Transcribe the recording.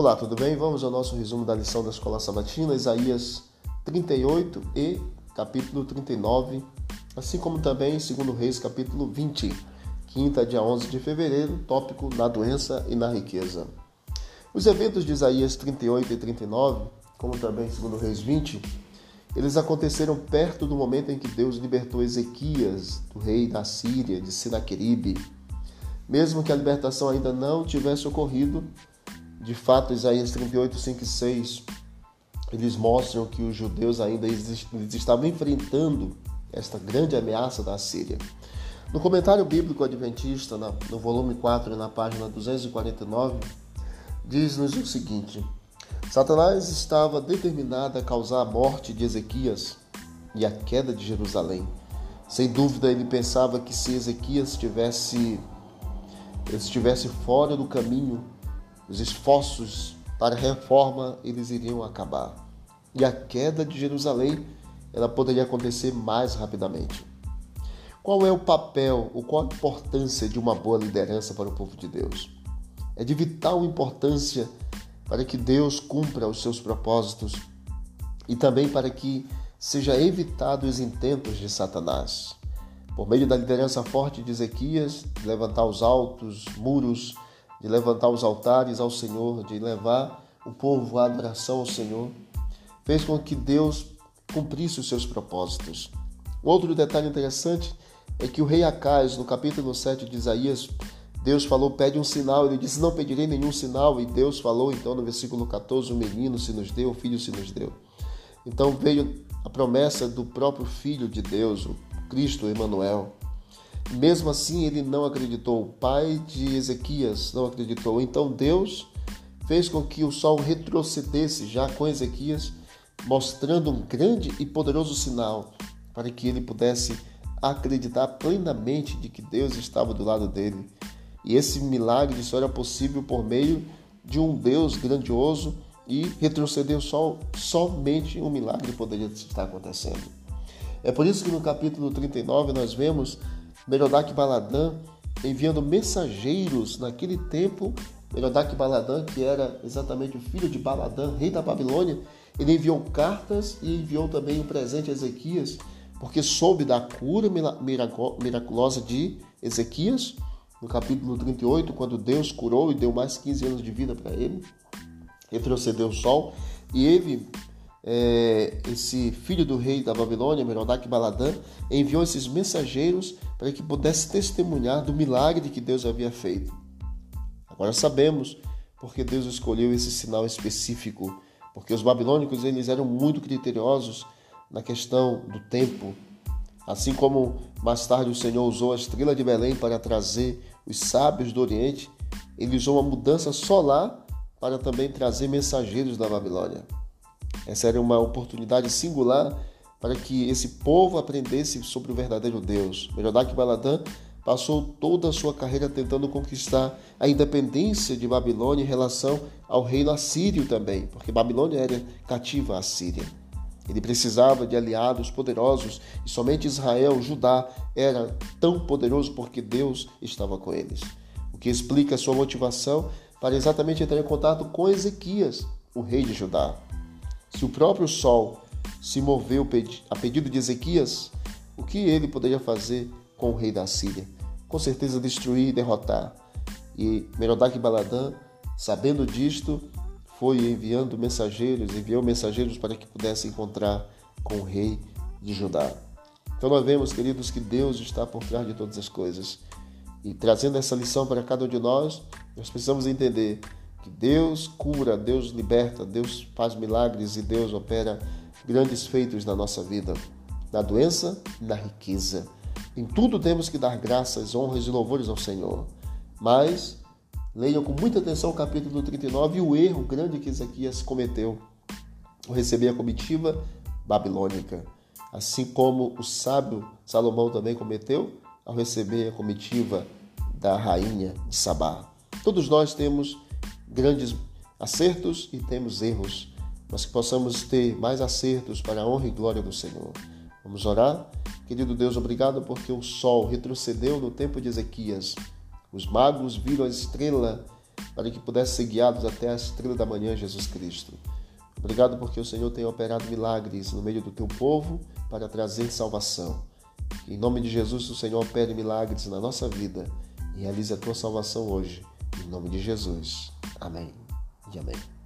Olá, tudo bem? Vamos ao nosso resumo da lição da Escola Sabatina, Isaías 38 e capítulo 39, assim como também 2 Reis, capítulo 20, quinta, dia 11 de fevereiro, tópico na doença e na riqueza. Os eventos de Isaías 38 e 39, como também 2 Reis 20, eles aconteceram perto do momento em que Deus libertou Ezequias do rei da Síria, de Sinaqueribe. Mesmo que a libertação ainda não tivesse ocorrido, de fato, Isaías 38, 5 e 6, eles mostram que os judeus ainda eles estavam enfrentando esta grande ameaça da Síria. No comentário bíblico adventista, no volume 4, na página 249, diz-nos o seguinte: Satanás estava determinado a causar a morte de Ezequias e a queda de Jerusalém. Sem dúvida, ele pensava que se Ezequias estivesse, estivesse fora do caminho os esforços para reforma eles iriam acabar. E a queda de Jerusalém ela poderia acontecer mais rapidamente. Qual é o papel ou qual a importância de uma boa liderança para o povo de Deus? É de vital importância para que Deus cumpra os seus propósitos e também para que seja evitado os intentos de Satanás. Por meio da liderança forte de Ezequias, levantar os altos muros de levantar os altares ao Senhor, de levar o povo à adoração ao Senhor, fez com que Deus cumprisse os seus propósitos. Outro detalhe interessante é que o rei Acais, no capítulo 7 de Isaías, Deus falou, pede um sinal. Ele disse, não pedirei nenhum sinal. E Deus falou, então, no versículo 14, o menino se nos deu, o filho se nos deu. Então veio a promessa do próprio Filho de Deus, o Cristo Emmanuel. Mesmo assim, ele não acreditou. O pai de Ezequias não acreditou. Então Deus fez com que o sol retrocedesse já com Ezequias, mostrando um grande e poderoso sinal para que ele pudesse acreditar plenamente de que Deus estava do lado dele. E esse milagre só era possível por meio de um Deus grandioso e retroceder o sol, somente um milagre poderia estar acontecendo. É por isso que no capítulo 39 nós vemos Merodach Baladã enviando mensageiros naquele tempo. Merodach Baladã, que era exatamente o filho de Baladã, rei da Babilônia, ele enviou cartas e enviou também um presente a Ezequias, porque soube da cura miraculosa de Ezequias, no capítulo 38, quando Deus curou e deu mais 15 anos de vida para ele, retrocedeu o sol, e ele é, esse filho do rei da Babilônia, Merodach Baladã, enviou esses mensageiros para que pudesse testemunhar do milagre que Deus havia feito. Agora sabemos porque Deus escolheu esse sinal específico, porque os babilônicos eles eram muito criteriosos na questão do tempo, assim como mais tarde o Senhor usou a estrela de Belém para trazer os sábios do Oriente, ele usou uma mudança solar para também trazer mensageiros da Babilônia. Essa era uma oportunidade singular para que esse povo aprendesse sobre o verdadeiro Deus. Merodach Baladã passou toda a sua carreira tentando conquistar a independência de Babilônia em relação ao reino assírio também, porque Babilônia era cativa à Síria. Ele precisava de aliados poderosos e somente Israel, Judá, era tão poderoso porque Deus estava com eles. O que explica sua motivação para exatamente entrar em contato com Ezequias, o rei de Judá. Se o próprio sol se moveu a pedido de Ezequias, o que ele poderia fazer com o rei da Síria? Com certeza destruir e derrotar. E Merodach Baladã, sabendo disto, foi enviando mensageiros, enviou mensageiros para que pudesse encontrar com o rei de Judá. Então nós vemos, queridos, que Deus está por trás de todas as coisas. E trazendo essa lição para cada um de nós, nós precisamos entender que Deus cura, Deus liberta, Deus faz milagres e Deus opera grandes feitos na nossa vida, na doença na riqueza. Em tudo temos que dar graças, honras e louvores ao Senhor. Mas leiam com muita atenção o capítulo 39 e o erro grande que Ezequias cometeu ao receber a comitiva babilônica, assim como o sábio Salomão também cometeu ao receber a comitiva da rainha de Sabá. Todos nós temos grandes acertos e temos erros, mas que possamos ter mais acertos para a honra e glória do Senhor. Vamos orar? Querido Deus, obrigado porque o sol retrocedeu no tempo de Ezequias. Os magos viram a estrela para que pudesse ser guiados até a estrela da manhã, Jesus Cristo. Obrigado porque o Senhor tem operado milagres no meio do teu povo para trazer salvação. Em nome de Jesus, o Senhor opere milagres na nossa vida e realize a tua salvação hoje. Em nome de Jesus. Amém e amém.